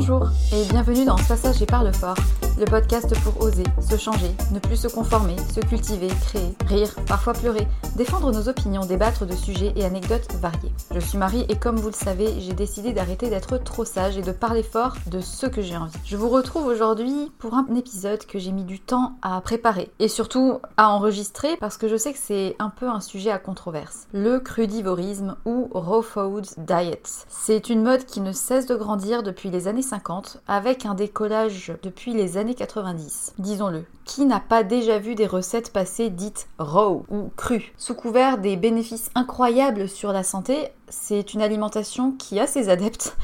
Bonjour et bienvenue dans Ce passage et parle fort le podcast pour oser, se changer, ne plus se conformer, se cultiver, créer, rire, parfois pleurer, défendre nos opinions, débattre de sujets et anecdotes variés. Je suis Marie et comme vous le savez, j'ai décidé d'arrêter d'être trop sage et de parler fort de ce que j'ai envie. Je vous retrouve aujourd'hui pour un épisode que j'ai mis du temps à préparer et surtout à enregistrer parce que je sais que c'est un peu un sujet à controverse. Le crudivorisme ou raw food diet. C'est une mode qui ne cesse de grandir depuis les années 50 avec un décollage depuis les années 90. Disons-le, qui n'a pas déjà vu des recettes passées dites raw ou crues? Sous couvert des bénéfices incroyables sur la santé, c'est une alimentation qui a ses adeptes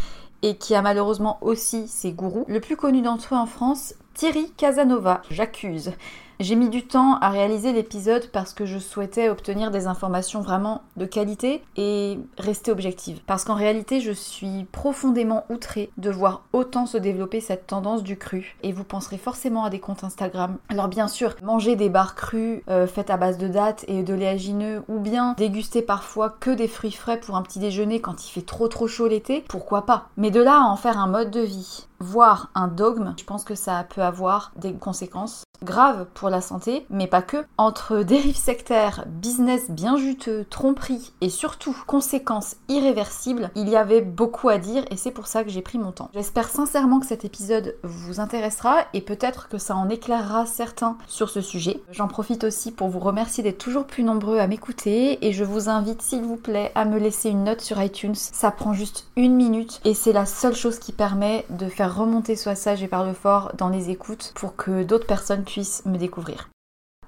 et qui a malheureusement aussi ses gourous. Le plus connu d'entre eux en France, Thierry Casanova, j'accuse. J'ai mis du temps à réaliser l'épisode parce que je souhaitais obtenir des informations vraiment de qualité et rester objective. Parce qu'en réalité, je suis profondément outrée de voir autant se développer cette tendance du cru. Et vous penserez forcément à des comptes Instagram. Alors bien sûr, manger des barres crues euh, faites à base de dattes et de léagineux ou bien déguster parfois que des fruits frais pour un petit déjeuner quand il fait trop trop chaud l'été, pourquoi pas? Mais de là à en faire un mode de vie, voire un dogme, je pense que ça peut avoir des conséquences grave pour la santé, mais pas que. Entre dérives sectaires, business bien juteux, tromperie et surtout conséquences irréversibles, il y avait beaucoup à dire et c'est pour ça que j'ai pris mon temps. J'espère sincèrement que cet épisode vous intéressera et peut-être que ça en éclairera certains sur ce sujet. J'en profite aussi pour vous remercier d'être toujours plus nombreux à m'écouter et je vous invite s'il vous plaît à me laisser une note sur iTunes. Ça prend juste une minute et c'est la seule chose qui permet de faire remonter soit sage et par le fort dans les écoutes pour que d'autres personnes puissent me découvrir.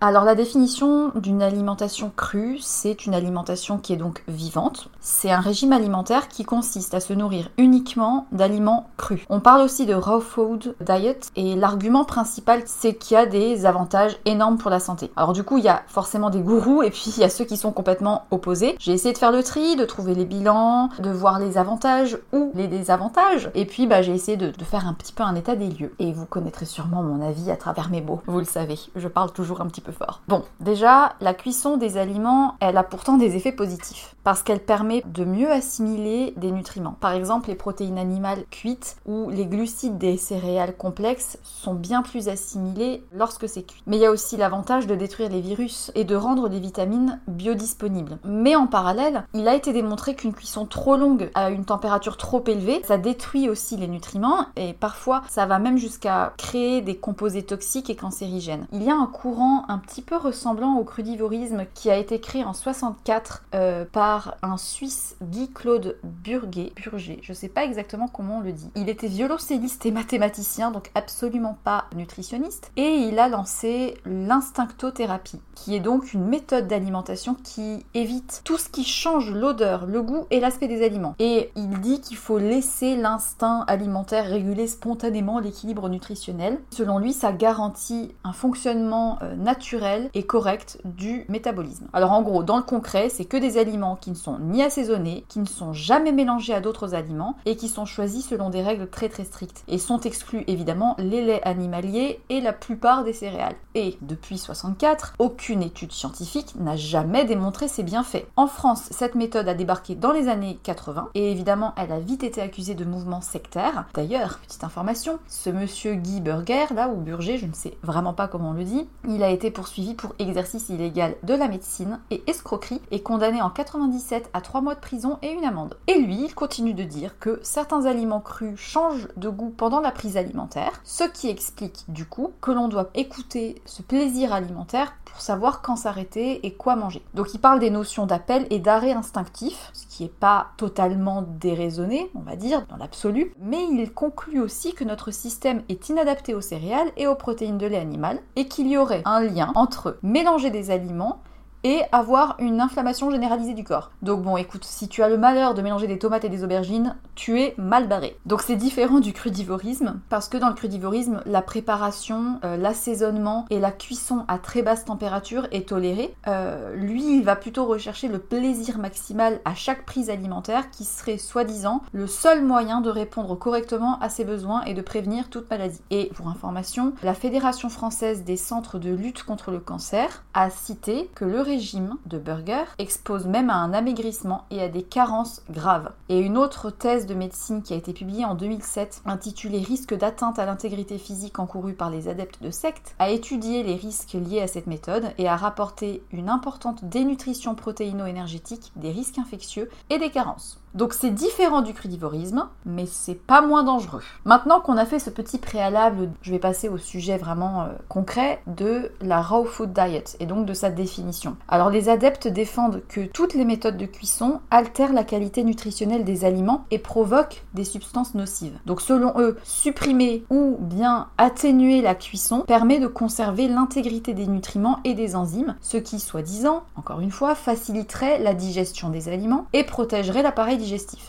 Alors la définition d'une alimentation crue, c'est une alimentation qui est donc vivante. C'est un régime alimentaire qui consiste à se nourrir uniquement d'aliments crus. On parle aussi de raw food diet et l'argument principal c'est qu'il y a des avantages énormes pour la santé. Alors du coup il y a forcément des gourous et puis il y a ceux qui sont complètement opposés. J'ai essayé de faire le tri, de trouver les bilans, de voir les avantages ou les désavantages et puis bah, j'ai essayé de, de faire un petit peu un état des lieux. Et vous connaîtrez sûrement mon avis à travers mes mots, vous le savez, je parle toujours un petit peu Bon, déjà, la cuisson des aliments, elle a pourtant des effets positifs parce qu'elle permet de mieux assimiler des nutriments. Par exemple, les protéines animales cuites ou les glucides des céréales complexes sont bien plus assimilés lorsque c'est cuit. Mais il y a aussi l'avantage de détruire les virus et de rendre les vitamines biodisponibles. Mais en parallèle, il a été démontré qu'une cuisson trop longue à une température trop élevée, ça détruit aussi les nutriments et parfois ça va même jusqu'à créer des composés toxiques et cancérigènes. Il y a un courant un petit peu ressemblant au crudivorisme qui a été créé en 64 euh, par un Suisse Guy Claude Burger, Burger, je sais pas exactement comment on le dit. Il était violoncelliste et mathématicien, donc absolument pas nutritionniste, et il a lancé l'instinctothérapie, qui est donc une méthode d'alimentation qui évite tout ce qui change l'odeur, le goût et l'aspect des aliments. Et il dit qu'il faut laisser l'instinct alimentaire réguler spontanément l'équilibre nutritionnel. Selon lui, ça garantit un fonctionnement euh, naturel et correct du métabolisme. Alors en gros, dans le concret, c'est que des aliments qui ne sont ni assaisonnés, qui ne sont jamais mélangés à d'autres aliments et qui sont choisis selon des règles très très strictes. Et sont exclus évidemment les laits animaliers et la plupart des céréales. Et depuis 64, aucune étude scientifique n'a jamais démontré ses bienfaits. En France, cette méthode a débarqué dans les années 80 et évidemment elle a vite été accusée de mouvement sectaire. D'ailleurs, petite information, ce monsieur Guy Burger, là, ou Burger, je ne sais vraiment pas comment on le dit, il a été poursuivi pour exercice illégal de la médecine et escroquerie et condamné en 97 à 3 mois de prison et une amende. Et lui, il continue de dire que certains aliments crus changent de goût pendant la prise alimentaire, ce qui explique du coup que l'on doit écouter ce plaisir alimentaire pour savoir quand s'arrêter et quoi manger. Donc il parle des notions d'appel et d'arrêt instinctif, qui n'est pas totalement déraisonné, on va dire, dans l'absolu, mais il conclut aussi que notre système est inadapté aux céréales et aux protéines de lait animal et qu'il y aurait un lien entre mélanger des aliments et avoir une inflammation généralisée du corps. Donc bon, écoute, si tu as le malheur de mélanger des tomates et des aubergines, tu es mal barré. Donc c'est différent du crudivorisme, parce que dans le crudivorisme, la préparation, euh, l'assaisonnement et la cuisson à très basse température est tolérée. Euh, lui, il va plutôt rechercher le plaisir maximal à chaque prise alimentaire, qui serait soi-disant le seul moyen de répondre correctement à ses besoins et de prévenir toute maladie. Et pour information, la Fédération française des centres de lutte contre le cancer a cité que le régime de Burger expose même à un amaigrissement et à des carences graves. Et une autre thèse de médecine qui a été publiée en 2007, intitulée Risque d'atteinte à l'intégrité physique encourue par les adeptes de sectes, a étudié les risques liés à cette méthode et a rapporté une importante dénutrition protéino-énergétique, des risques infectieux et des carences. Donc c'est différent du crudivorisme, mais c'est pas moins dangereux. Maintenant qu'on a fait ce petit préalable, je vais passer au sujet vraiment euh, concret de la raw food diet et donc de sa définition. Alors les adeptes défendent que toutes les méthodes de cuisson altèrent la qualité nutritionnelle des aliments et provoquent des substances nocives. Donc selon eux, supprimer ou bien atténuer la cuisson permet de conserver l'intégrité des nutriments et des enzymes, ce qui, soi-disant, encore une fois, faciliterait la digestion des aliments et protégerait l'appareil digestif.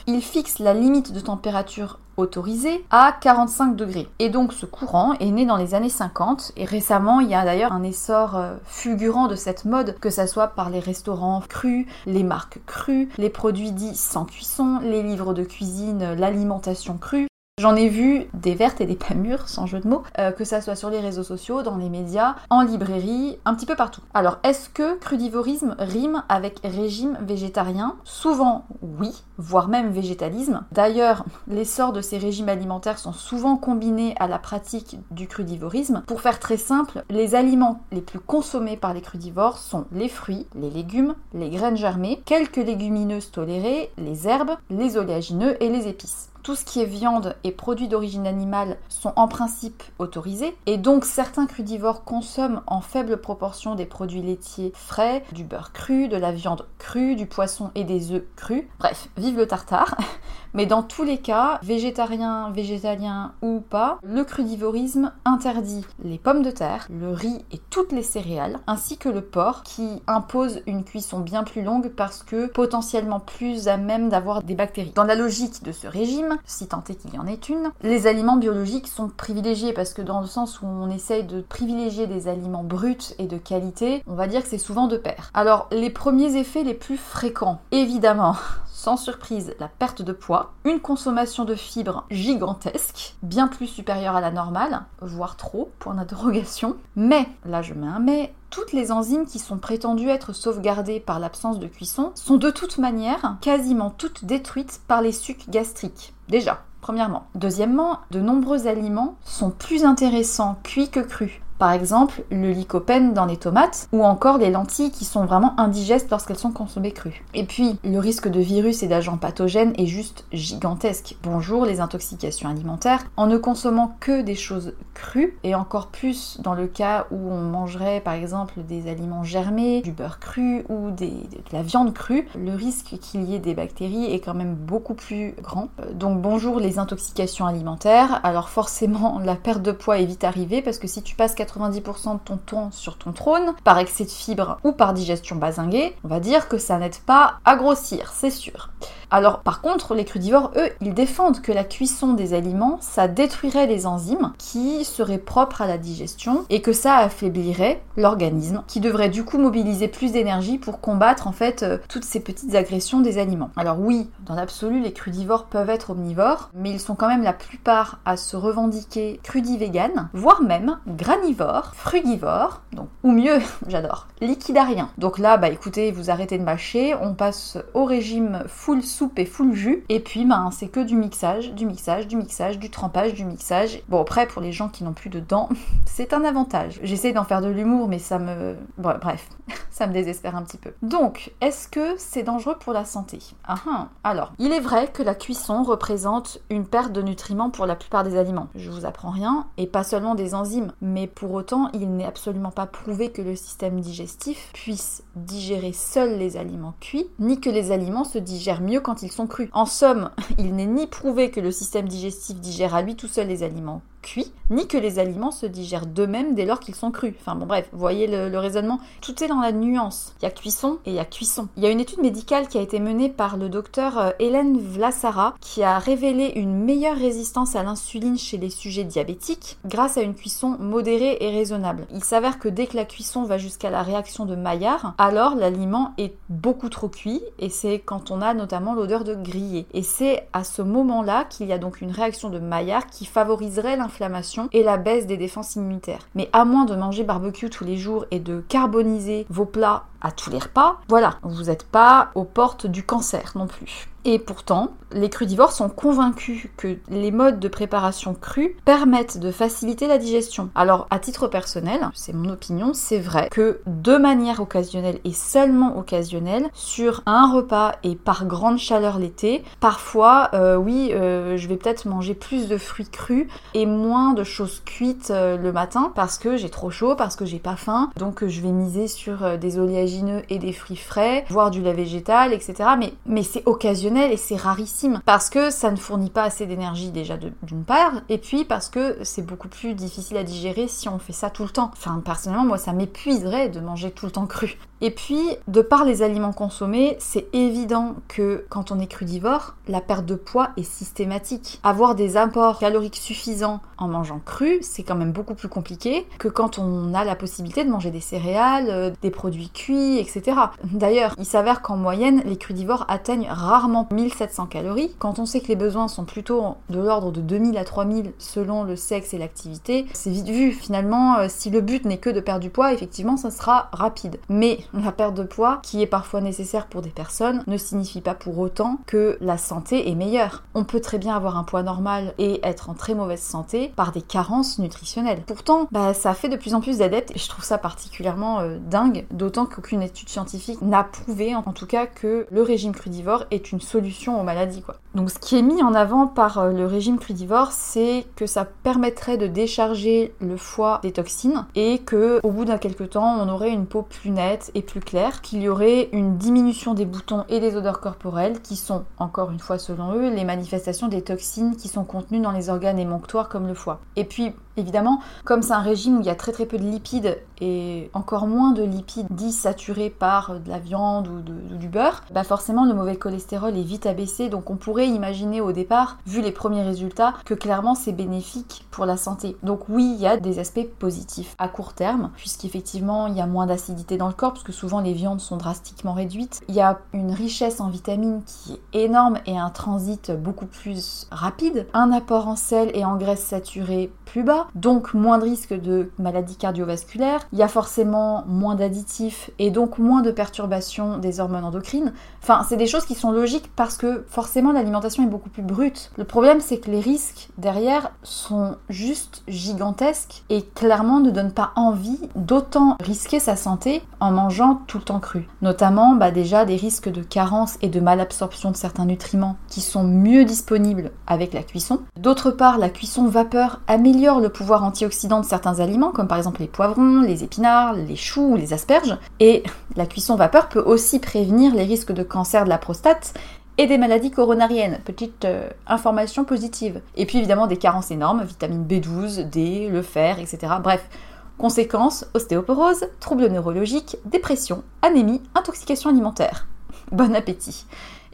Il fixe la limite de température autorisée à 45 degrés. Et donc ce courant est né dans les années 50 et récemment il y a d'ailleurs un essor euh, fulgurant de cette mode, que ça soit par les restaurants crus, les marques crues, les produits dits sans cuisson, les livres de cuisine, l'alimentation crue. J'en ai vu des vertes et des pas mûres, sans jeu de mots, euh, que ça soit sur les réseaux sociaux, dans les médias, en librairie, un petit peu partout. Alors, est-ce que crudivorisme rime avec régime végétarien? Souvent oui, voire même végétalisme. D'ailleurs, l'essor de ces régimes alimentaires sont souvent combinés à la pratique du crudivorisme. Pour faire très simple, les aliments les plus consommés par les crudivores sont les fruits, les légumes, les graines germées, quelques légumineuses tolérées, les herbes, les oléagineux et les épices tout ce qui est viande et produits d'origine animale sont en principe autorisés, et donc certains crudivores consomment en faible proportion des produits laitiers frais, du beurre cru, de la viande crue, du poisson et des œufs crus. Bref, vive le tartare Mais dans tous les cas, végétarien, végétalien ou pas, le crudivorisme interdit les pommes de terre, le riz et toutes les céréales, ainsi que le porc, qui impose une cuisson bien plus longue parce que potentiellement plus à même d'avoir des bactéries. Dans la logique de ce régime, si tant est qu'il y en ait une, les aliments biologiques sont privilégiés parce que dans le sens où on essaye de privilégier des aliments bruts et de qualité, on va dire que c'est souvent de pair. Alors les premiers effets les plus fréquents, évidemment, sans surprise la perte de poids, une consommation de fibres gigantesque, bien plus supérieure à la normale, voire trop, point d'interrogation. Mais, là je mets un mais, toutes les enzymes qui sont prétendues être sauvegardées par l'absence de cuisson sont de toute manière quasiment toutes détruites par les sucs gastriques. Déjà, premièrement. Deuxièmement, de nombreux aliments sont plus intéressants cuits que crus. Par exemple, le lycopène dans les tomates ou encore les lentilles qui sont vraiment indigestes lorsqu'elles sont consommées crues. Et puis, le risque de virus et d'agents pathogènes est juste gigantesque. Bonjour les intoxications alimentaires. En ne consommant que des choses crues et encore plus dans le cas où on mangerait par exemple des aliments germés, du beurre cru ou de la viande crue, le risque qu'il y ait des bactéries est quand même beaucoup plus grand. Donc bonjour les intoxications alimentaires. Alors forcément, la perte de poids est vite arrivée parce que si tu passes 90% de ton temps sur ton trône, par excès de fibres ou par digestion basinguée, on va dire que ça n'aide pas à grossir, c'est sûr. Alors par contre, les crudivores, eux, ils défendent que la cuisson des aliments, ça détruirait les enzymes qui seraient propres à la digestion et que ça affaiblirait l'organisme qui devrait du coup mobiliser plus d'énergie pour combattre en fait euh, toutes ces petites agressions des aliments. Alors oui, dans l'absolu, les crudivores peuvent être omnivores, mais ils sont quand même la plupart à se revendiquer crudivéganes, voire même granivores, frugivores, donc ou mieux, j'adore, liquidariens. Donc là, bah écoutez, vous arrêtez de mâcher, on passe au régime full soupe et full jus. Et puis, ben, c'est que du mixage, du mixage, du mixage, du trempage, du mixage. Bon, après, pour les gens qui n'ont plus de dents, c'est un avantage. J'essaie d'en faire de l'humour, mais ça me... bref, ça me désespère un petit peu. Donc, est-ce que c'est dangereux pour la santé? Ah, ah, Alors, il est vrai que la cuisson représente une perte de nutriments pour la plupart des aliments. Je vous apprends rien, et pas seulement des enzymes, mais pour autant, il n'est absolument pas prouvé que le système digestif puisse digérer seul les aliments cuits, ni que les aliments se digèrent mieux quand ils sont crus. En somme, il n'est ni prouvé que le système digestif digère à lui tout seul les aliments cuits, ni que les aliments se digèrent d'eux-mêmes dès lors qu'ils sont crus. Enfin bon bref, voyez le, raisonnement. Tout est dans la nuance. Il y a cuisson et il y a cuisson. Il y a une étude médicale qui a été menée par le docteur euh, Hélène Vlasara qui a révélé une meilleure résistance à l'insuline chez les sujets diabétiques grâce à une cuisson modérée raisonnable. Il s'avère que dès que la cuisson va jusqu'à la réaction de Maillard, alors l'aliment est beaucoup trop cuit et c'est quand on a notamment l'odeur de grillé. Et c'est à ce moment-là qu'il y a donc une réaction de Maillard qui favoriserait l'inflammation et la baisse des défenses immunitaires. Mais à moins de manger barbecue tous les jours et de carboniser vos plats à tous les repas, voilà, vous n'êtes pas aux portes du cancer non plus. Et pourtant, les crudivores sont convaincus que les modes de préparation crus permettent de faciliter la digestion. Alors, à titre personnel, c'est mon opinion, c'est vrai que de manière occasionnelle et seulement occasionnelle, sur un repas et par grande chaleur l'été, parfois, euh, oui, euh, je vais peut-être manger plus de fruits crus et moins de choses cuites euh, le matin parce que j'ai trop chaud, parce que j'ai pas faim, donc je vais miser sur des oléagineux et des fruits frais, voire du lait végétal, etc. Mais, mais c'est occasionnel et c'est rarissime parce que ça ne fournit pas assez d'énergie déjà d'une part et puis parce que c'est beaucoup plus difficile à digérer si on fait ça tout le temps. Enfin personnellement moi ça m'épuiserait de manger tout le temps cru. Et puis, de par les aliments consommés, c'est évident que quand on est crudivore, la perte de poids est systématique. Avoir des apports caloriques suffisants en mangeant cru, c'est quand même beaucoup plus compliqué que quand on a la possibilité de manger des céréales, euh, des produits cuits etc. D'ailleurs, il s'avère qu'en moyenne, les crudivores atteignent rarement 1700 calories. Quand on sait que les besoins sont plutôt de l'ordre de 2000 à 3000 selon le sexe et l'activité, c'est vite vu. Finalement, euh, si le but n'est que de perdre du poids, effectivement, ça sera rapide. Mais la perte de poids, qui est parfois nécessaire pour des personnes, ne signifie pas pour autant que la santé est meilleure. On peut très bien avoir un poids normal et être en très mauvaise santé par des carences nutritionnelles. Pourtant, bah, ça fait de plus en plus d'adeptes et je trouve ça particulièrement euh, dingue, d'autant qu'aucune étude scientifique n'a prouvé, en tout cas, que le régime crudivore est une solution aux maladies. Donc ce qui est mis en avant par euh, le régime crudivore, c'est que ça permettrait de décharger le foie des toxines et que au bout d'un quelques temps, on aurait une peau plus nette et plus claire, qu'il y aurait une diminution des boutons et des odeurs corporelles qui sont, encore une fois selon eux, les manifestations des toxines qui sont contenues dans les organes émonctoires comme le foie. Et puis Évidemment, comme c'est un régime où il y a très très peu de lipides et encore moins de lipides dits saturés par de la viande ou, du beurre, bah forcément le mauvais cholestérol est vite abaissé. Donc on pourrait imaginer au départ, vu les premiers résultats, que clairement c'est bénéfique pour la santé. Donc oui, il y a des aspects positifs à court terme, puisqu'effectivement il y a moins d'acidité dans le corps, parce que souvent les viandes sont drastiquement réduites. Il y a une richesse en vitamines qui est énorme et un transit beaucoup plus rapide. Un apport en sel et en graisse saturée plus bas donc moins de risque de maladies cardiovasculaires, il y a forcément moins d'additifs et donc moins de perturbations des hormones endocrines. Enfin, c'est des choses qui sont logiques parce que forcément l'alimentation est beaucoup plus brute. Le problème c'est que les risques derrière sont juste gigantesques et clairement ne donnent pas envie d'autant risquer sa santé en mangeant tout le temps cru. Notamment bah, déjà des risques de carence et de malabsorption de certains nutriments qui sont mieux disponibles avec la cuisson. D'autre part, la cuisson vapeur améliore le pouvoir antioxydant de certains aliments, comme par exemple les poivrons, les épinards, les choux ou les asperges. Et la cuisson vapeur peut aussi prévenir les risques de cancer de la prostate et des maladies coronariennes. Petite euh, information positive. Et puis évidemment des carences énormes, vitamine B12, D, le fer, etc. Bref, conséquences, ostéoporose, troubles neurologiques, dépression, anémie, intoxication alimentaire. Bon appétit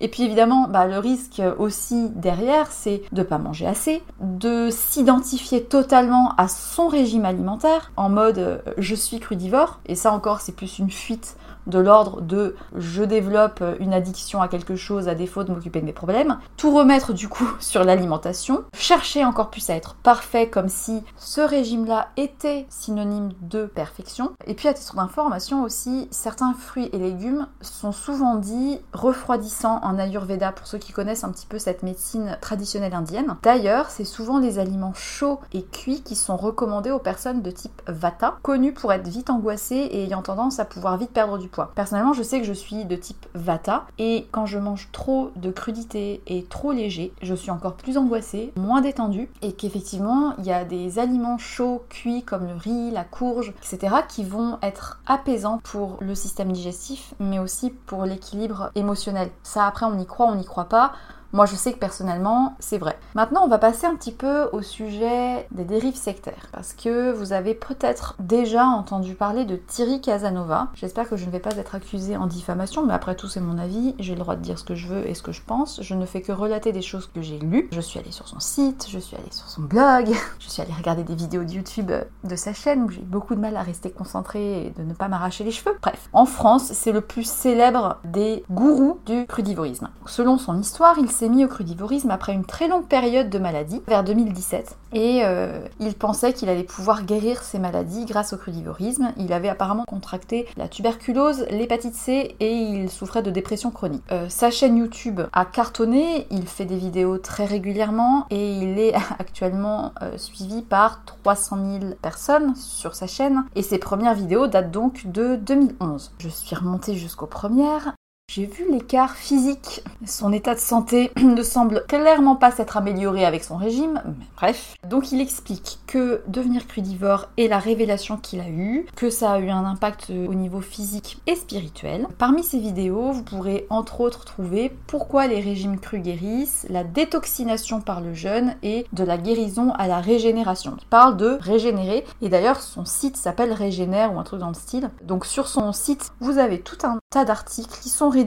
et puis évidemment, bah, le risque aussi derrière, c'est de ne pas manger assez, de s'identifier totalement à son régime alimentaire en mode euh, je suis crudivore, et ça encore c'est plus une fuite de l'ordre de je développe une addiction à quelque chose à défaut de m'occuper de mes problèmes, tout remettre du coup sur l'alimentation, chercher encore plus à être parfait comme si ce régime-là était synonyme de perfection. Et puis à titre d'information aussi, certains fruits et légumes sont souvent dits refroidissants en Ayurveda pour ceux qui connaissent un petit peu cette médecine traditionnelle indienne. D'ailleurs, c'est souvent les aliments chauds et cuits qui sont recommandés aux personnes de type Vata, connues pour être vite angoissées et ayant tendance à pouvoir vite perdre du Personnellement, je sais que je suis de type Vata et quand je mange trop de crudité et trop léger, je suis encore plus angoissée, moins détendue et qu'effectivement, il y a des aliments chauds, cuits comme le riz, la courge, etc. qui vont être apaisants pour le système digestif mais aussi pour l'équilibre émotionnel. Ça après on y croit, on n'y croit pas. Moi, je sais que personnellement, c'est vrai. Maintenant, on va passer un petit peu au sujet des dérives sectaires. Parce que vous avez peut-être déjà entendu parler de Thierry Casanova. J'espère que je ne vais pas être accusée en diffamation, mais après tout, c'est mon avis. J'ai le droit de dire ce que je veux et ce que je pense. Je ne fais que relater des choses que j'ai lues. Je suis allée sur son site, je suis allée sur son blog, je suis allée regarder des vidéos de YouTube de sa chaîne où j'ai beaucoup de mal à rester concentrée et de ne pas m'arracher les cheveux. Bref, en France, c'est le plus célèbre des gourous du crudivorisme. Selon son histoire, il s'est mis au crudivorisme après une très longue période de maladie, vers 2017. Et euh, il pensait qu'il allait pouvoir guérir ses maladies grâce au crudivorisme. Il avait apparemment contracté la tuberculose, l'hépatite C et il souffrait de dépression chronique. Euh, sa chaîne YouTube a cartonné, il fait des vidéos très régulièrement et il est actuellement euh, suivi par 300 000 personnes sur sa chaîne. Et ses premières vidéos datent donc de 2011. Je suis remontée jusqu'aux premières j'ai vu l'écart physique. Son état de santé ne semble clairement pas s'être amélioré avec son régime, mais bref. Donc il explique que devenir crudivore est la révélation qu'il a eue, que ça a eu un impact au niveau physique et spirituel. Parmi ces vidéos, vous pourrez entre autres trouver pourquoi les régimes crus guérissent, la détoxination par le jeûne et de la guérison à la régénération. Il parle de régénérer et d'ailleurs son site s'appelle Régénère ou un truc dans le style. Donc sur son site, vous avez tout un tas d'articles qui sont rédigés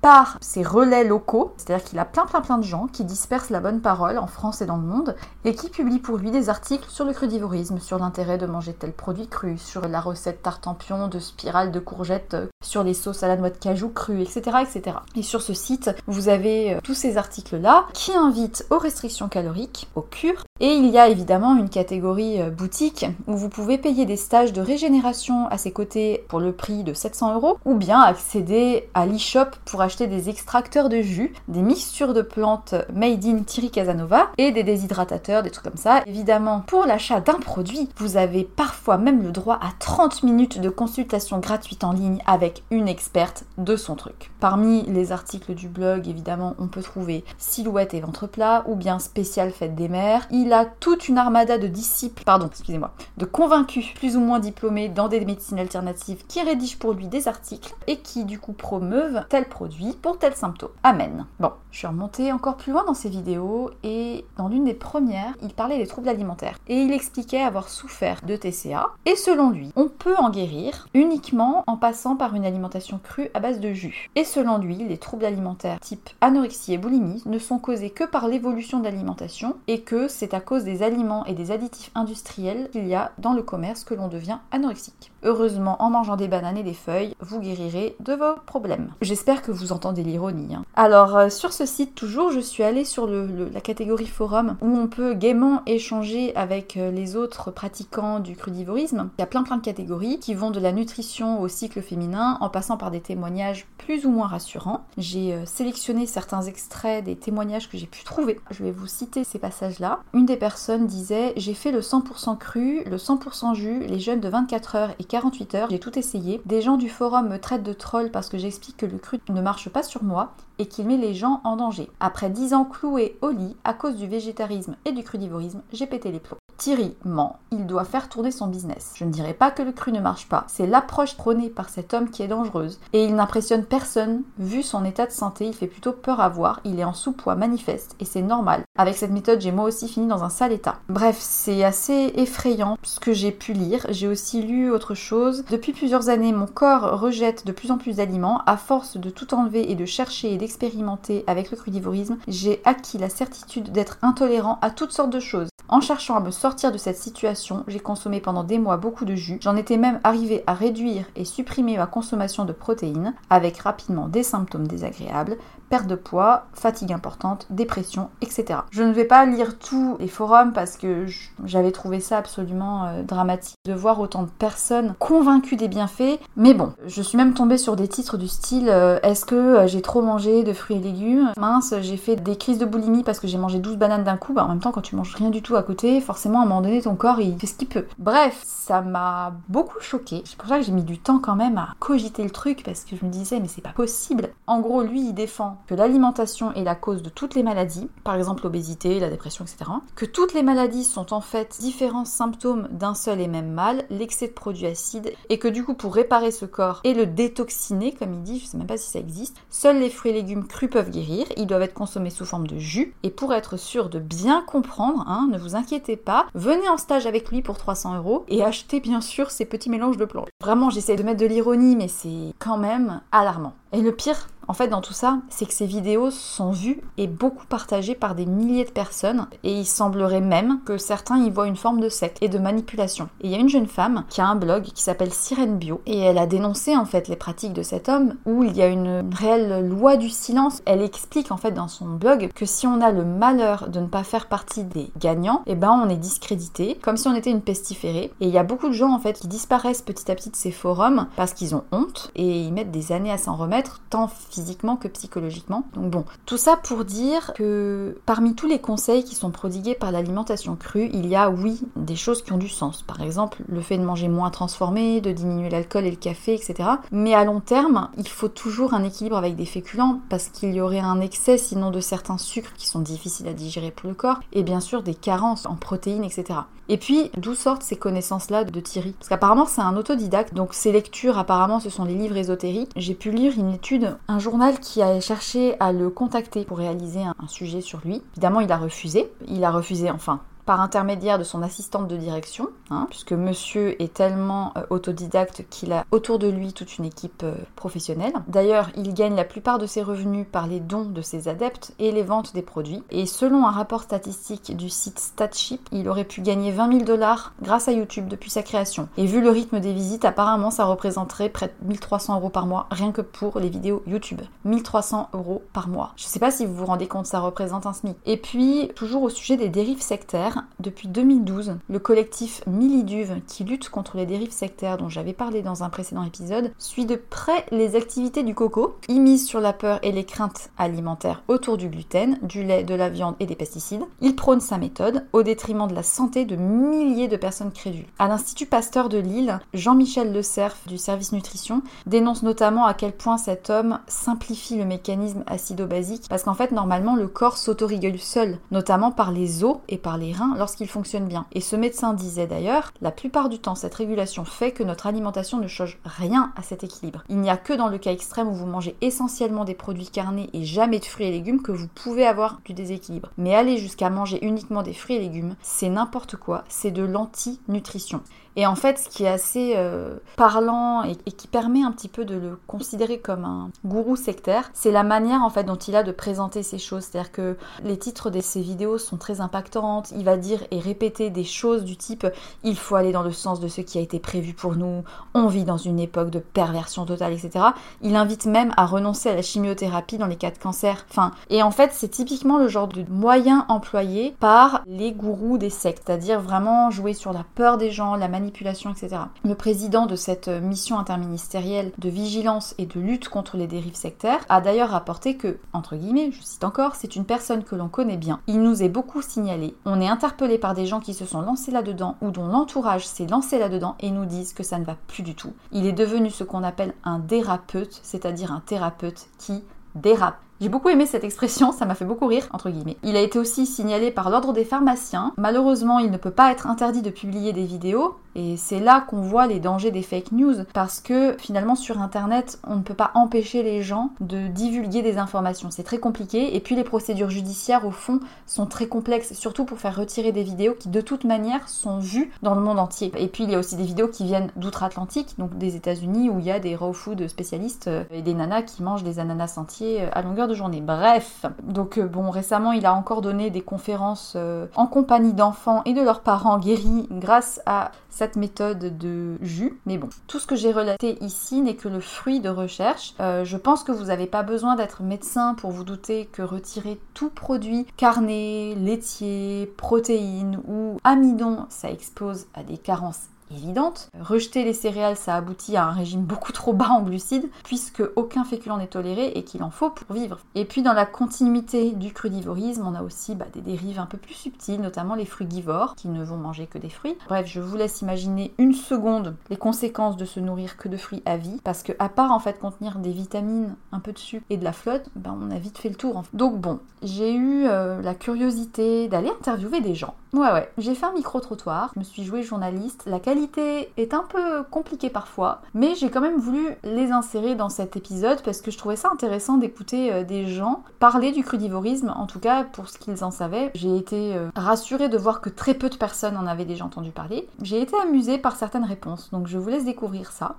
par ses relais locaux, c'est-à-dire qu'il a plein plein plein de gens qui dispersent la bonne parole en France et dans le monde et qui publient pour lui des articles sur le crudivorisme, sur l'intérêt de manger tel produit cru, sur la recette tarte en pion de spirale de courgettes, euh, sur les sauces à la noix de cajou cru, etc., etc. Et sur ce site, vous avez euh, tous ces articles-là qui invitent aux restrictions caloriques, aux cures, et il y a évidemment une catégorie euh, boutique où vous pouvez payer des stages de régénération à ses côtés pour le prix de 700 euros ou bien accéder à l'e-shop pour acheter des extracteurs de jus, des mixtures de plantes made in Thierry Casanova et des déshydratateurs, des trucs comme ça. Évidemment, pour l'achat d'un produit, vous avez parfois même le droit à 30 minutes de consultation gratuite en ligne avec une experte de son truc. Parmi les articles du blog, évidemment, on peut trouver silhouette et ventre plat ou bien spécial fête des mères. Il a toute une armada de disciples, pardon, excusez-moi, de convaincus plus ou moins diplômés dans des médecines alternatives qui rédigent pour lui des articles et qui du coup promeuvent tel produit pour tel symptôme. Amen. Bon, je suis remontée encore plus loin dans ses vidéos et dans l'une des premières, il parlait des troubles alimentaires et il expliquait avoir souffert de TCA et selon lui, on peut en guérir uniquement en passant par une alimentation crue à base de jus. Et selon lui, les troubles alimentaires type anorexie et boulimie ne sont causés que par l'évolution de l'alimentation et que c'est à cause des aliments et des additifs industriels qu'il y a dans le commerce que l'on devient anorexique. Heureusement, en mangeant des bananes et des feuilles, vous guérirez de vos problèmes. J'espère que vous entendez l'ironie. Hein. Alors, euh, sur ce site, toujours, je suis allée sur la catégorie forum où on peut gaiement échanger avec euh, les autres pratiquants du crudivorisme. Il y a plein plein de catégories qui vont de la nutrition au cycle féminin en passant par des témoignages plus ou moins rassurants. J'ai euh, sélectionné certains extraits des témoignages que j'ai pu trouver. Je vais vous citer ces passages-là. Une des personnes disait J'ai fait le 100% cru, le 100% jus, les jeunes de 24 heures et 48 heures, j'ai tout essayé. Des gens du forum me traitent de troll parce que j'explique que le cru ne marche pas sur moi et qu'il met les gens en danger. Après 10 ans cloués au lit à cause du végétarisme et du crudivorisme, j'ai pété les plombs. Thierry ment, il doit faire tourner son business. Je ne dirais pas que le cru ne marche pas, c'est l'approche prônée par cet homme qui est dangereuse. Et il n'impressionne personne, vu son état de santé, il fait plutôt peur à voir, il est en sous-poids manifeste, et c'est normal. Avec cette méthode, j'ai moi aussi fini dans un sale état. Bref, c'est assez effrayant ce que j'ai pu lire. J'ai aussi lu autre chose. Depuis plusieurs années, mon corps rejette de plus en plus d'aliments. À force de tout enlever et de chercher et d'expérimenter avec le crudivorisme, j'ai acquis la certitude d'être intolérant à toutes sortes de choses. En cherchant à me sortir de cette situation, j'ai consommé pendant des mois beaucoup de jus. J'en étais même arrivé à réduire et supprimer ma consommation de protéines, avec rapidement des symptômes désagréables, perte de poids, fatigue importante, dépression, etc. Je ne vais pas lire tous les forums parce que j'avais trouvé ça absolument euh, dramatique de voir autant de personnes convaincues des bienfaits. Mais bon, je suis même tombée sur des titres du style euh, Est-ce que euh, j'ai trop mangé de fruits et légumes? Mince, j'ai fait des crises de boulimie parce que j'ai mangé 12 bananes d'un coup. Bah, en même temps, quand tu manges rien du tout à côté, forcément à un moment donné, ton corps il fait ce qu'il peut. Bref, ça m'a beaucoup choqué. C'est pour ça que j'ai mis du temps quand même à cogiter le truc parce que je me disais mais c'est pas possible. En gros, lui il défend que l'alimentation est la cause de toutes les maladies, par exemple l'obésité, la dépression, etc. Que toutes les maladies sont en fait différents symptômes d'un seul et même mal, l'excès de produits acides, et que du coup pour réparer ce corps et le détoxiner, comme il dit, je sais même pas si ça existe, seuls les fruits et légumes crus peuvent guérir, ils doivent être consommés sous forme de jus, et pour être sûr de bien comprendre, hein, ne vous inquiétez pas, venez en stage avec lui pour 300 euros et achetez bien sûr ces petits mélanges de plantes. Vraiment, j'essaie de mettre de l'ironie, mais c'est quand même alarmant. Et le pire, en fait, dans tout ça, c'est que ces vidéos sont vues et beaucoup partagées par des milliers de personnes, et il semblerait même que certains y voient une forme de secte et de manipulation. Et il y a une jeune femme qui a un blog qui s'appelle Sirène Bio, et elle a dénoncé en fait les pratiques de cet homme, où il y a une réelle loi du silence. Elle explique en fait dans son blog que si on a le malheur de ne pas faire partie des gagnants, eh ben on est discrédité, comme si on était une pestiférée. Et il y a beaucoup de gens en fait qui disparaissent petit à petit de ces forums parce qu'ils ont honte, et ils mettent des années à s'en remettre, tant physiquement que psychologiquement. Donc bon, tout ça pour dire que parmi tous les conseils qui sont prodigués par l'alimentation crue, il y a oui des choses qui ont du sens. Par exemple, le fait de manger moins transformé, de diminuer l'alcool et le café, etc. Mais à long terme, il faut toujours un équilibre avec des féculents parce qu'il y aurait un excès sinon de certains sucres qui sont difficiles à digérer pour le corps et bien sûr des carences en protéines, etc. Et puis, d'où sortent ces connaissances-là de Thierry? Parce qu'apparemment, c'est un autodidacte, donc ses lectures, apparemment, ce sont les livres ésotériques. J'ai pu lire une étude, un journal qui a cherché à le contacter pour réaliser un, sujet sur lui. Évidemment, il a refusé. Il a refusé, enfin, par intermédiaire de son assistante de direction. hein, puisque monsieur est tellement euh, autodidacte qu'il a autour de lui toute une équipe euh, professionnelle. D'ailleurs, il gagne la plupart de ses revenus par les dons de ses adeptes et les ventes des produits. Et selon un rapport statistique du site Statship, il aurait pu gagner 20 000 dollars grâce à YouTube depuis sa création. Et vu le rythme des visites, apparemment ça représenterait près de 1300 euros par mois rien que pour les vidéos YouTube. 1300 euros par mois. Je sais pas si vous vous rendez compte, ça représente un SMIC. Et puis, toujours au sujet des dérives sectaires, depuis 2012, le collectif Miliduve, qui lutte contre les dérives sectaires dont j'avais parlé dans un précédent épisode, suit de près les activités du coco. Il mise sur la peur et les craintes alimentaires autour du gluten, du lait, de la viande et des pesticides. Il prône sa méthode au détriment de la santé de milliers de personnes crédules. À l'Institut Pasteur de Lille, Jean-Michel Le Cerf du service nutrition dénonce notamment à quel point cet homme simplifie le mécanisme acido-basique parce qu'en fait normalement le corps s'autorégule seul, notamment par les os et par les reins lorsqu'il fonctionne bien. Et ce médecin disait d'ailleurs, la plupart du temps cette régulation fait que notre alimentation ne change rien à cet équilibre. Il n'y a que dans le cas extrême où vous mangez essentiellement des produits carnés et jamais de fruits et légumes que vous pouvez avoir du déséquilibre. Mais aller jusqu'à manger uniquement des fruits et légumes, c'est n'importe quoi, c'est de l'anti-nutrition. Et en fait, ce qui est assez euh, parlant et, qui permet un petit peu de le considérer comme un gourou sectaire, c'est la manière en fait dont il a de présenter ces choses. C'est-à-dire que les titres de ses vidéos sont très impactantes. Il va dire et répéter des choses du type il faut aller dans le sens de ce qui a été prévu pour nous. On vit dans une époque de perversion totale, etc. Il invite même à renoncer à la chimiothérapie dans les cas de cancer. Enfin, et en fait, c'est typiquement le genre de moyen employé par les gourous des sectes, c'est-à-dire vraiment jouer sur la peur des gens, la manipulation, etc. Le président de cette mission interministérielle de vigilance et de lutte contre les dérives sectaires a d'ailleurs rapporté que, entre guillemets, je cite encore, c'est une personne que l'on connaît bien. Il nous est beaucoup signalé. On est interpellé par des gens qui se sont lancés là-dedans ou dont l'entourage s'est lancé là-dedans et nous disent que ça ne va plus du tout. Il est devenu ce qu'on appelle un dérapeute, c'est-à-dire un thérapeute qui dérape. J'ai beaucoup aimé cette expression, ça m'a fait beaucoup rire, entre guillemets. Il a été aussi signalé par l'ordre des pharmaciens. Malheureusement, il ne peut pas être interdit de publier des vidéos, et c'est là qu'on voit les dangers des fake news, parce que finalement sur Internet, on ne peut pas empêcher les gens de divulguer des informations. C'est très compliqué, et puis les procédures judiciaires, au fond, sont très complexes, surtout pour faire retirer des vidéos qui de toute manière sont vues dans le monde entier. Et puis il y a aussi des vidéos qui viennent d'outre-Atlantique, donc des États-Unis, où il y a des raw food spécialistes euh, et des nanas qui mangent des ananas entiers euh, à longueur journée. Bref, donc euh, bon, récemment, il a encore donné des conférences euh, en compagnie d'enfants et de leurs parents guéris grâce à cette méthode de jus. Mais bon, tout ce que j'ai relaté ici n'est que le fruit de recherche. Euh, je pense que vous n'avez pas besoin d'être médecin pour vous douter que retirer tout produit carné, laitier, protéines ou amidon, ça expose à des carences évidente. Rejeter les céréales, ça aboutit à un régime beaucoup trop bas en glucides, puisque aucun féculent n'est toléré et qu'il en faut pour vivre. Et puis dans la continuité du crudivorisme, on a aussi bah, des dérives un peu plus subtiles, notamment les frugivores, qui ne vont manger que des fruits. Bref, je vous laisse imaginer une seconde les conséquences de se nourrir que de fruits à vie, parce que à part en fait contenir des vitamines, un peu de sucre et de la flotte, bah, on a vite fait le tour. Donc bon, j'ai eu euh, la curiosité d'aller interviewer des gens. Ouais ouais, j'ai fait un micro-trottoir, je me suis joué journaliste, la qualité est un peu compliquée parfois, mais j'ai quand même voulu les insérer dans cet épisode parce que je trouvais ça intéressant d'écouter euh, des gens parler du crudivorisme, en tout cas pour ce qu'ils en savaient. J'ai été euh, rassurée de voir que très peu de personnes en avaient déjà entendu parler. J'ai été amusée par certaines réponses, donc je vous laisse découvrir ça.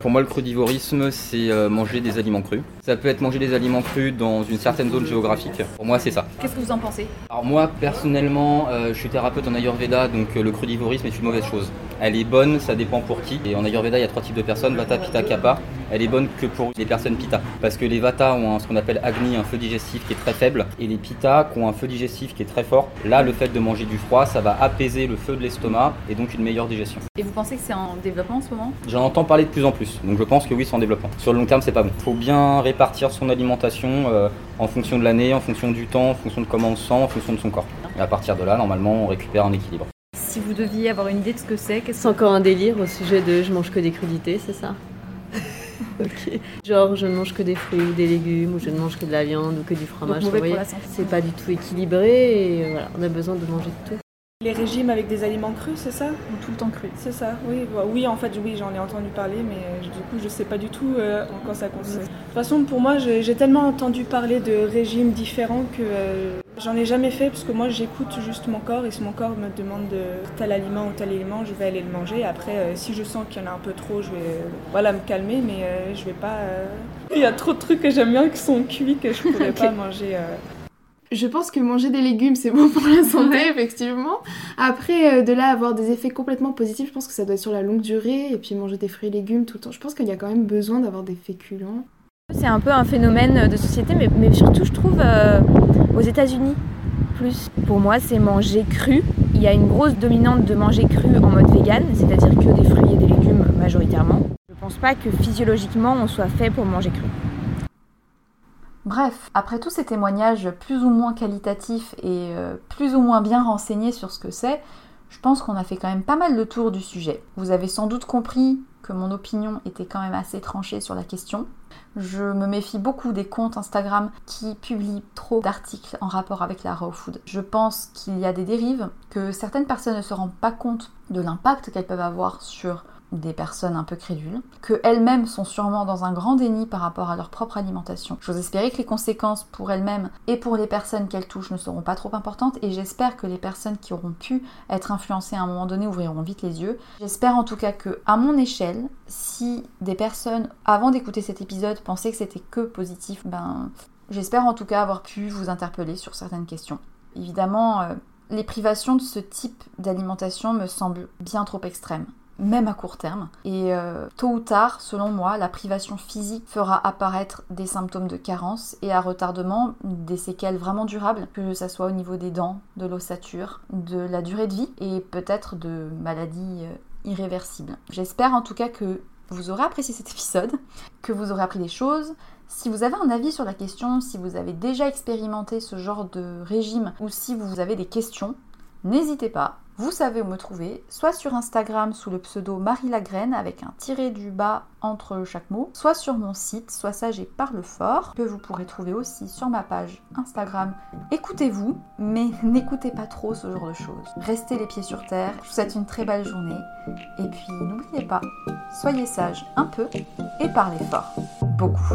Pour moi, le crudivorisme, c'est euh, manger des aliments crus. Ça peut être manger des aliments crus dans une certaine zone géographique. Pour moi, c'est ça. Qu'est-ce que vous en pensez? Alors moi, personnellement, je suis thérapeute en Ayurveda, donc le crudivorisme est une mauvaise chose. Elle est bonne, ça dépend pour qui. Et en Ayurveda, il y a trois types de personnes, Vata, Pitta, Kapha. Elle est bonne que pour les personnes Pitta. Parce que les Vata ont ce qu'on appelle Agni, un feu digestif qui est très faible. Et les Pitta qui ont un feu digestif qui est très fort. Là, le fait de manger du froid, ça va apaiser le feu de l'estomac et donc une meilleure digestion. Et vous pensez que c'est en développement en ce moment? J'en entends parler de plus en plus. Donc je pense que oui, c'est en développement. Sur le long terme, c'est pas bon. Il faut bien répartir son alimentation euh, en fonction de l'année, en fonction du temps, en fonction de comment on se sent, en fonction de son corps. Et à partir de là, normalement, on récupère un équilibre. Si vous deviez avoir une idée de ce que c'est, c'est encore un délire au sujet de je mange que des crudités, c'est ça? Ok. Genre je ne mange que des fruits ou des légumes, ou je ne mange que de la viande ou que du fromage. C'est pas du tout équilibré et voilà, on a besoin de manger de tout. Les régimes avec des aliments crus, c'est ça Ou tout le temps cru C'est ça, oui. Bah, oui, en fait, oui, j'en ai entendu parler, mais euh, du coup, je sais pas du tout euh, en quoi ça consiste. De toute façon, pour moi, j'ai tellement entendu parler de régimes différents que euh, J'en ai jamais fait parce que moi j'écoute juste mon corps et si mon corps me demande de tel aliment ou tel aliment, je vais aller le manger. Après, euh, si je sens qu'il y en a un peu trop, je vais voilà, me calmer, mais je vais pas. Il y a trop de trucs que j'aime bien qui sont cuits que je pourrais pas manger. Je pense que manger des légumes, c'est bon pour la santé, effectivement. Après, de là avoir des effets complètement positifs, je pense que ça doit être sur la longue durée. Et puis manger des fruits et légumes tout le temps. Je pense qu'il y a quand même besoin d'avoir des féculents. C'est un peu un phénomène de société, mais, mais surtout, je trouve, aux États-Unis. Plus, pour moi, c'est manger cru. Il y a une grosse dominante de manger cru en mode vegan, c'est-à-dire que des fruits et des légumes majoritairement. Je pense pas que physiologiquement on soit fait pour manger cru. Bref, après tous ces témoignages plus ou moins qualitatifs et euh, plus ou moins bien renseignés sur ce que c'est, je pense qu'on a fait quand même pas mal le tour du sujet. Vous avez sans doute compris que mon opinion était quand même assez tranchée sur la question. Je me méfie beaucoup des comptes Instagram qui publient trop d'articles en rapport avec la raw food. Je pense qu'il y a des dérives, que certaines personnes ne se rendent pas compte de l'impact qu'elles peuvent avoir sur des personnes un peu crédules, que elles-mêmes sont sûrement dans un grand déni par rapport à leur propre alimentation. J'ose espérer que les conséquences pour elles-mêmes et pour les personnes qu'elles touchent ne seront pas trop importantes et j'espère que les personnes qui auront pu être influencées à un moment donné ouvriront vite les yeux. J'espère en tout cas que, à mon échelle, si des personnes, avant d'écouter cet épisode, pensaient que c'était que positif, ben j'espère en tout cas avoir pu vous interpeller sur certaines questions. Évidemment, euh, les privations de ce type d'alimentation me semblent bien trop extrêmes même à court terme. Et euh, tôt ou tard, selon moi, la privation physique fera apparaître des symptômes de carence et à retardement des séquelles vraiment durables, que ce soit au niveau des dents, de l'ossature, de la durée de vie et peut-être de maladies euh, irréversibles. J'espère en tout cas que vous aurez apprécié cet épisode, que vous aurez appris des choses. Si vous avez un avis sur la question, si vous avez déjà expérimenté ce genre de régime ou si vous avez des questions, n'hésitez pas vous savez où me trouver, soit sur Instagram sous le pseudo Marie Lagraine avec un tiré du bas entre chaque mot, soit sur mon site, soit sage et parle fort, que vous pourrez trouver aussi sur ma page Instagram. Écoutez-vous, mais n'écoutez pas trop ce genre de choses. Restez les pieds sur terre, je vous souhaite une très belle journée, et puis n'oubliez pas, soyez sage un peu et parlez fort, beaucoup.